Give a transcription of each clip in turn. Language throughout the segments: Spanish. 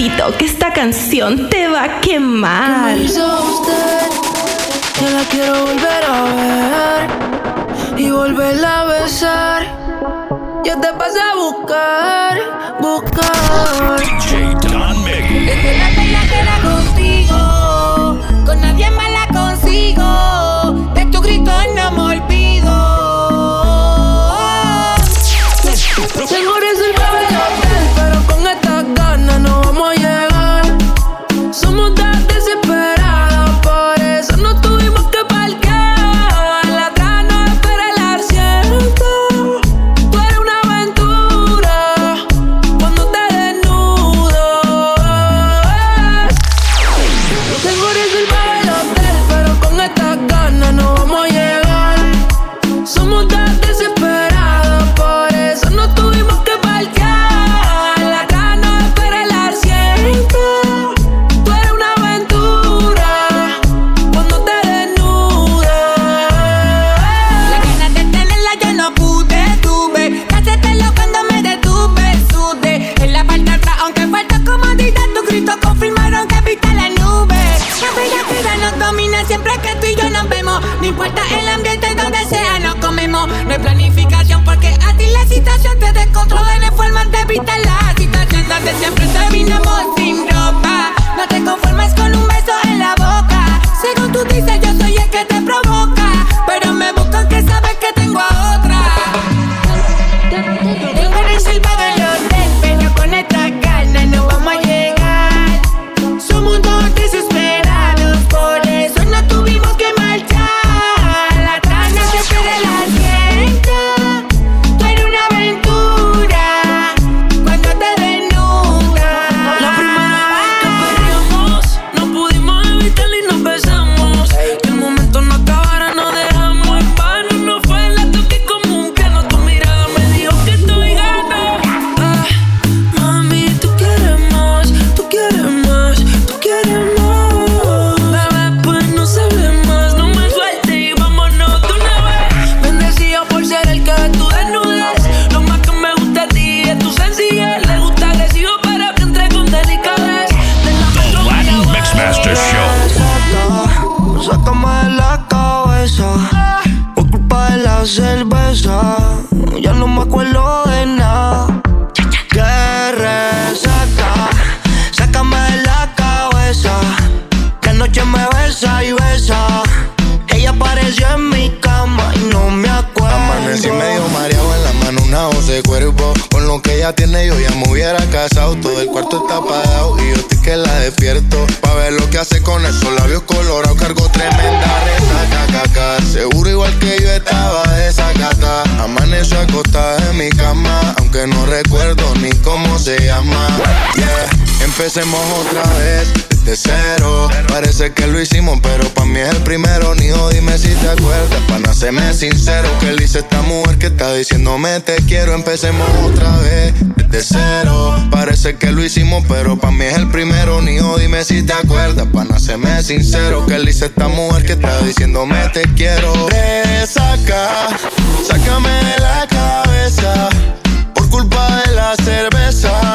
papito, que esta canción te va a quemar. Yo la quiero volver a ver y volverla a besar. Yo te pasé a buscar, buscar. DJ Don Yeah. Empecemos otra vez de cero. Parece que lo hicimos, pero pa' mí es el primero. Ni dime si te acuerdas, pa' nacerme sincero. Que le hice esta mujer que está diciéndome te quiero. Empecemos otra vez, desde cero. Parece que lo hicimos, pero pa' mí es el primero. Ni dime si te acuerdas, pa' nacerme sincero. Que le hice esta mujer que está diciéndome te quiero. Te saca, sácame de la cabeza. Por culpa de la cerveza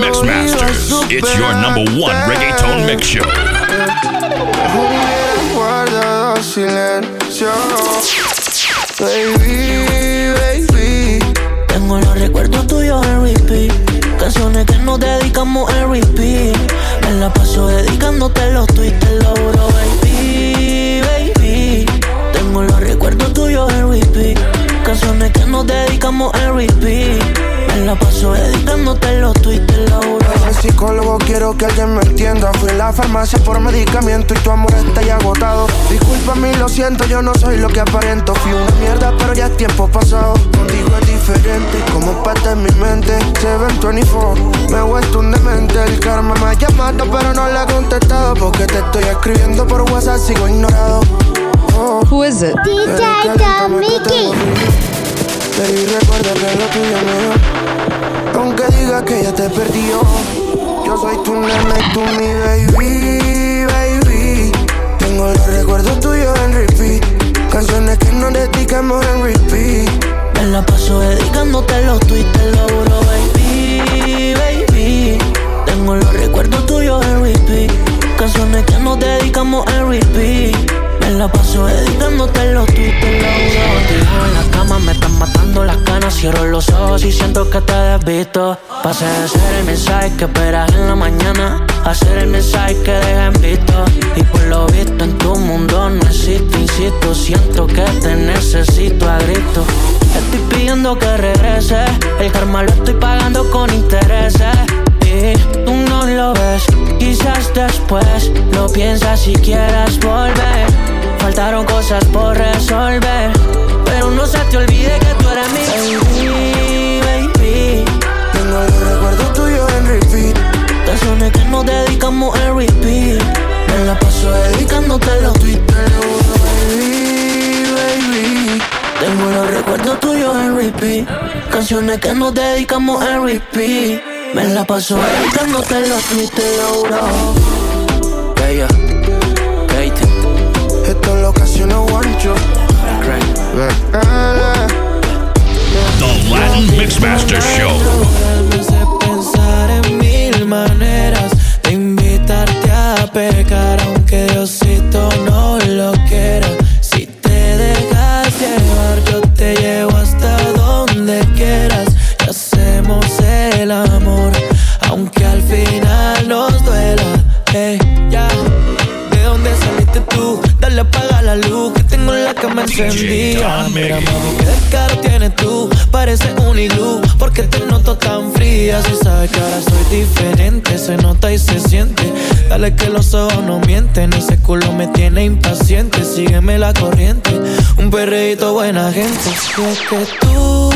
Mix Masters. It's your number one reggaeton mix show. Baby, baby. Tengo los recuerdos tuyos en repeat. Canciones que nos dedicamos en repeat. Me la paso dedicándote los tweets, te lo juro, baby, baby. Tengo los recuerdos tuyos en repeat. Canciones que nos dedicamos en repeat la paso dedicándote los tweets, te lo juro. Psicólogo quiero que alguien me entienda. Fui a la farmacia por medicamento y tu amor está ya agotado. Discúlpame, lo siento, yo no soy lo que aparento. Fui una mierda, pero ya es tiempo pasado. Contigo es diferente, como parte de mi mente. Se ven 24, me he vuelto un demente. El karma me ha llamado, pero no le he contestado. Porque te estoy escribiendo por WhatsApp, sigo ignorado. Oh. Who is it? DJ Mickey. Pero recuerda que lo tuyo mío aunque digas que ya te perdió, yo soy tu nena y tú mi baby, baby. Tengo los recuerdos tuyos en repeat. Canciones que no dedicamos en repeat. Me la paso dedicándote los tweets, te lo juro, baby, baby. Tengo los recuerdos tuyos en repeat. Canciones que nos dedicamos en repeat. Me la paso dedicándote los tweets, lo juro. en la cama me están matando las canas. Cierro los ojos y siento que te desvisto. Pasé de ser el mensaje que esperas en la mañana a ser el mensaje que dejan visto. Y por lo visto en tu mundo no existe, insisto. Siento que te necesito a grito. Estoy pidiendo que regrese. El karma lo estoy pagando con intereses. Y tú no lo ves, quizás después lo piensas si quieras volver. Faltaron cosas por resolver. Pero no se te olvide que tú eres mi baby, baby. Tengo los recuerdos tuyos en repeat. Canciones que nos dedicamos en repeat. Me la paso dedicándote los tweets. Baby, baby. Tengo los recuerdos tuyos en repeat. Canciones que nos dedicamos en repeat. Me la paso dedicándote los tweets, te Yeah, yeah. No guancho. Ojos no mienten, ese culo me tiene impaciente. Sígueme la corriente, un perreíto buena gente. Si es que tú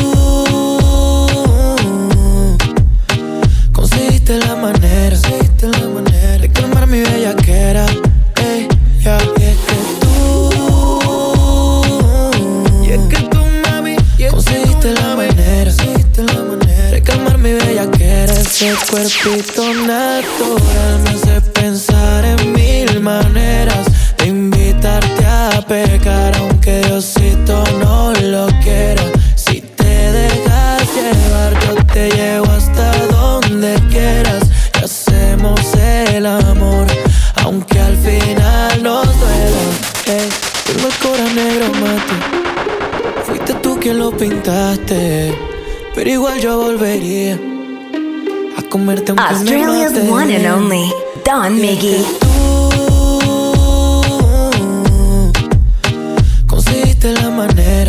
conseguiste la manera, conseguiste la manera de calmar mi bellaquera. Ey, ya, Ese cuerpito natural me hace igual yo volvería comerte aunque Australia's me one and only, Don Miggy. Conseguiste la manera,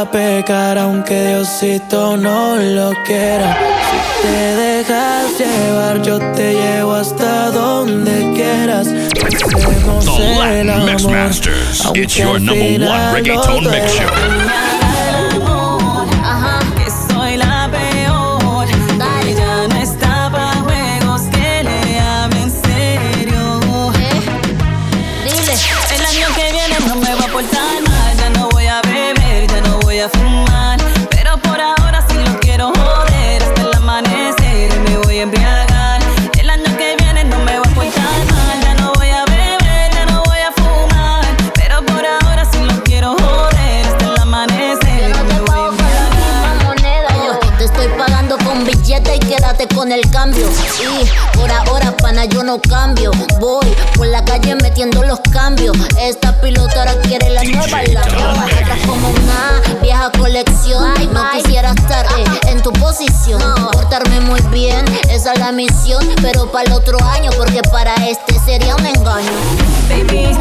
a pecar, aunque Diosito no lo quiera. Si te dejas llevar, yo te llevo hasta donde quieras. Hacemos The Latin Mix Masters. It's your number one reggaeton mix show. no cambio. Voy por la calle metiendo los cambios. Esta pilota ahora quiere la nueva. La nueva Estás como una vieja colección. No quisiera estar eh, en tu posición. Portarme muy bien, esa es la misión. Pero para el otro año, porque para este sería un engaño. Baby.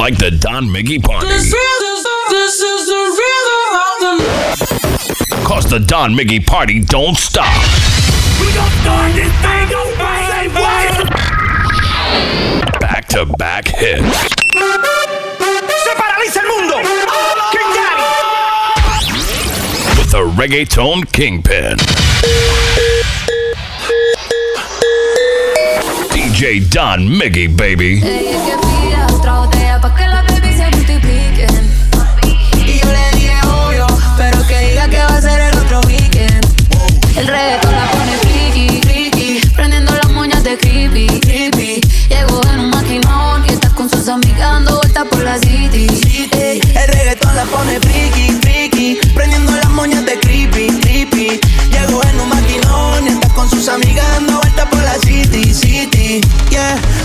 like the Don Miggy Party. This is, this is the rhythm of the... Cause the Don Miggy Party don't stop. We don't start this thing. Back to back hits. Se paraliza el mundo. King Daddy. With a reggaeton kingpin. DJ Don Miggy, baby. pa' que las baby se multipliquen. Y yo le dije obvio, pero que diga que va a ser el otro weekend. El reggaetón la pone friki, friki, prendiendo las moñas de creepy, creepy. Llegó en un maquinón y está con sus amigas dando vueltas por la city. El reggaetón la pone friki, friki, prendiendo las moñas de creepy, creepy. Llegó en un maquinón y está con sus amigas dando vueltas por la city.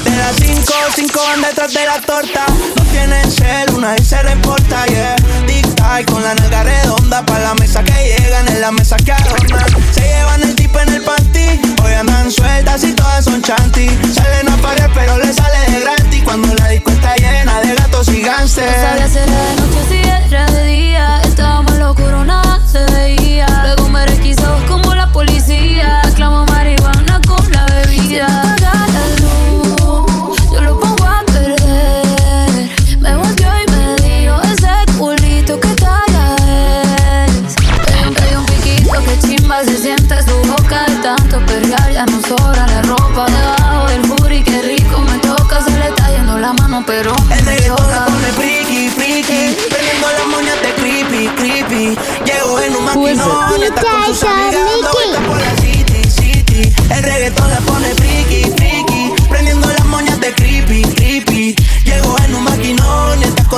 De las cinco, cinco van detrás de la torta. No tienen cel, una y se le importa, yeah. Con la nalga redonda. Pa' la mesa que llegan, en la mesa que adornan. Se llevan el tip en el panty. Hoy andan sueltas y todo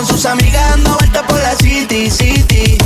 sus amigas dando vueltas por la city, city.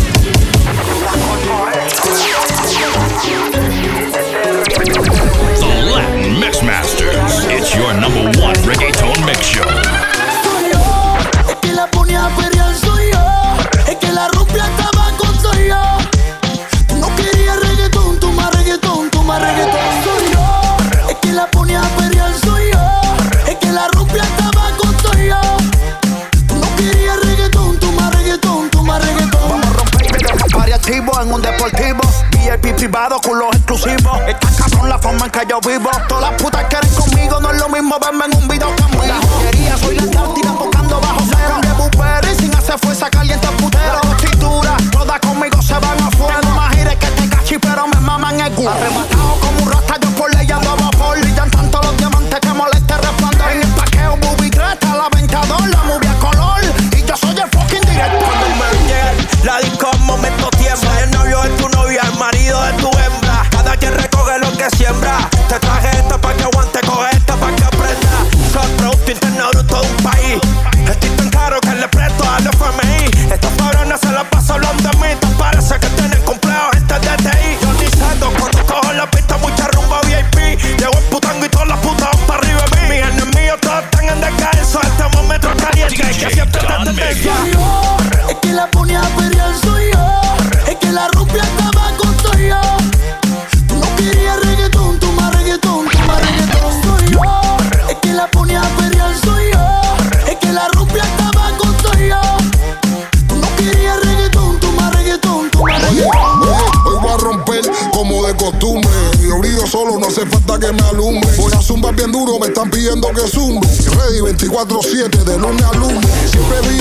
que zumbo. Ready 24-7 de lunes a lunes. Siempre vi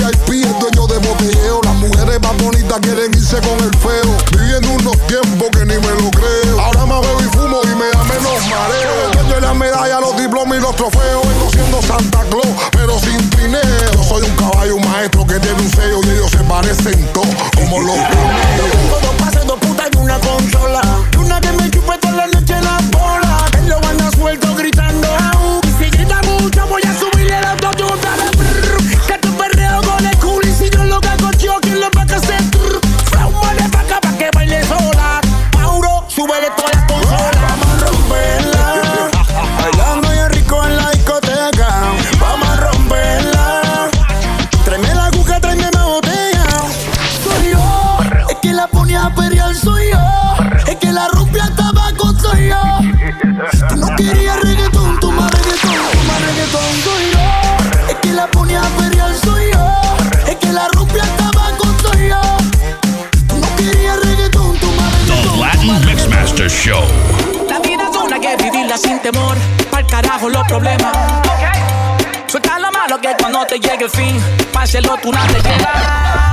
Páselo tú una leyenda.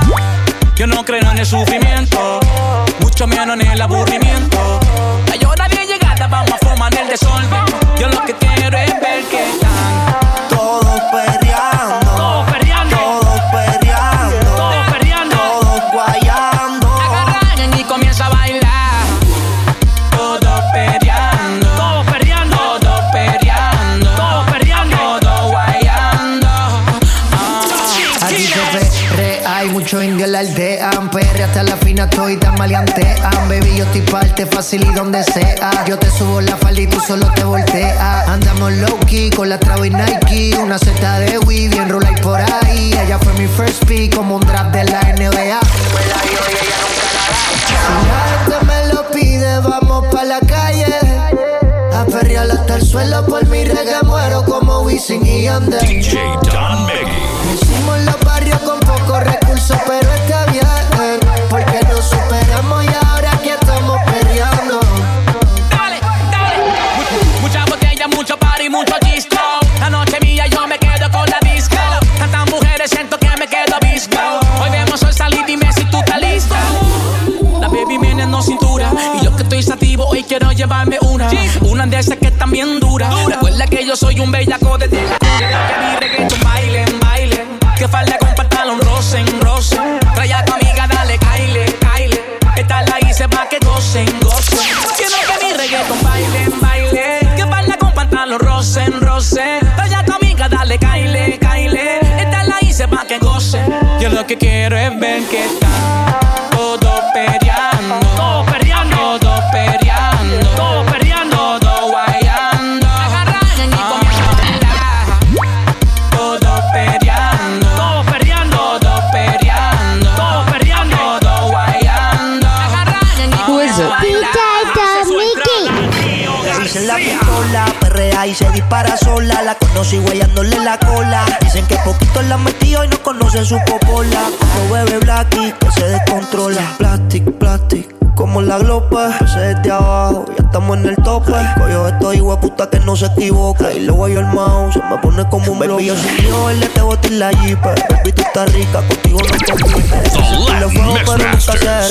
Yo no creo en el sufrimiento, mucho menos en el aburrimiento. La hora bien llegada, vamos a formar el desorden. Yo lo que quiero es ver que Niña estoy tan maleantea. Ah, baby, yo estoy parte fácil y donde sea. Yo te subo la falda y tú solo te volteas. Andamos low key con la Travis Nike. Una seta de Wii, bien rola y por ahí. Ella fue mi first pick como un draft de la NBA. Si la gente me lo pide, vamos pa' la calle. A perrear hasta el suelo por mi reggae muero como Wisin y Yandel. DJ Don Miggy. Hicimos los barrios con pocos recursos, pero quiero llevarme una. Una de esas que están bien duras. Recuerda que yo soy un bellaco de tela. Que mi reggaeton bailen, baile. Que falda con pantalón rocen, rocen. Trae a tu amiga, dale, caile, caile. Esta la hice pa' que gocen, gocen. Quiero que mi reggaeton bailen, baile. Que falda con pantalón rocen, rocen. Trae a tu amiga, dale, caile, caile. Esta la hice pa' que gocen. Yo lo que quiero es ver que está y se dispara sola. La conocí guayándole la cola. Dicen que poquito la metió y no conocen su popola. Como bebe Blacky que se descontrola. Plastic, plastic. Como la glopa, se desde abajo, ya estamos en el tope. Coyo esto hijo puta que no se equivoca. Y luego yo el mouse, se me pone como un bloque. Yo soy yo, él te boté la jeepa. Baby, tú estás rica, contigo no te The Latin Mix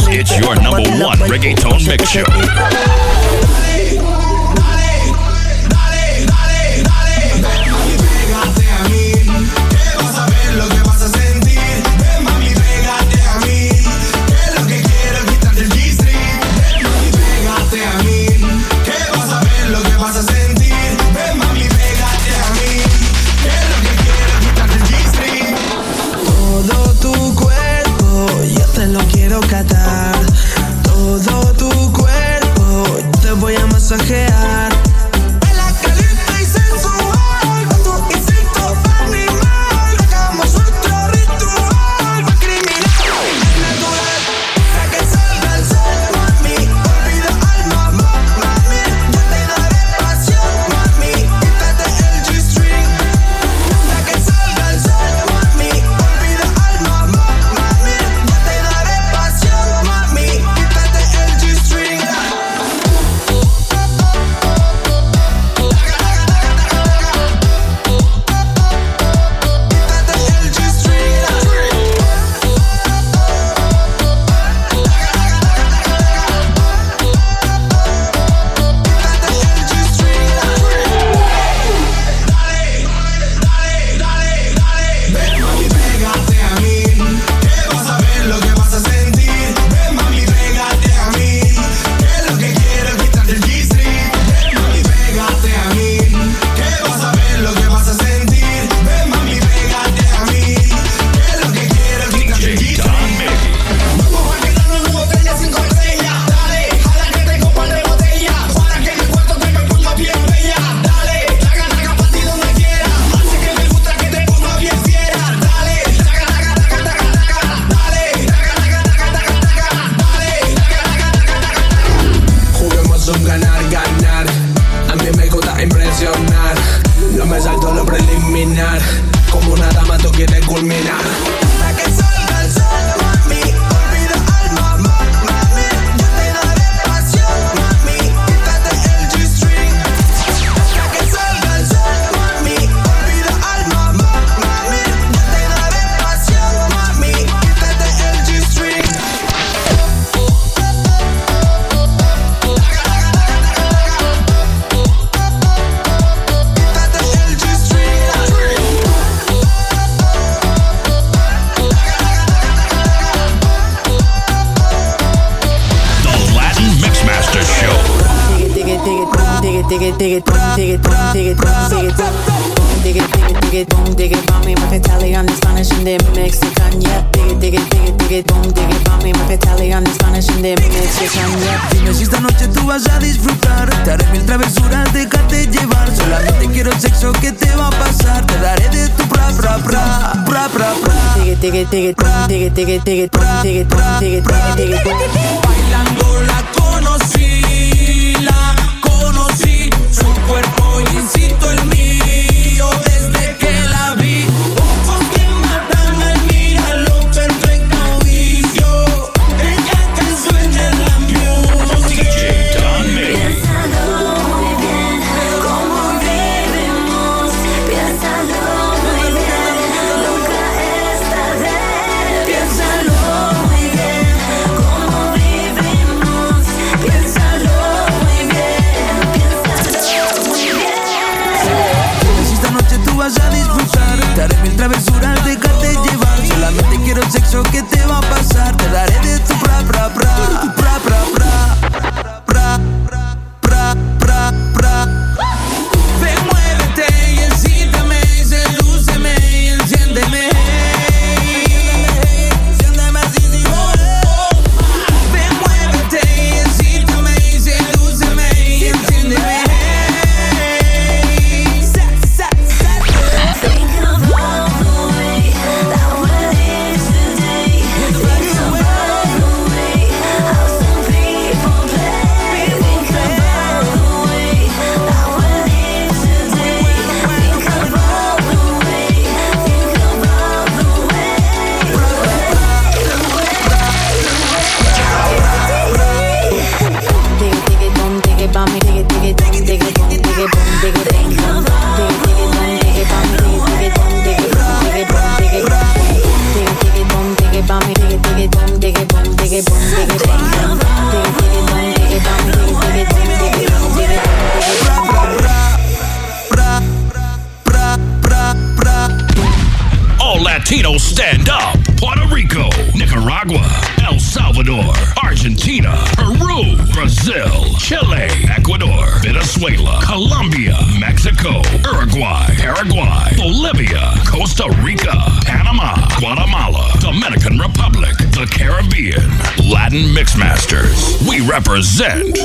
It's your number one reggaeton mix show. Bailando la conocí, la conocí, su cuerpo y incito el mío. Eso que te va Latin Mixmasters. We represent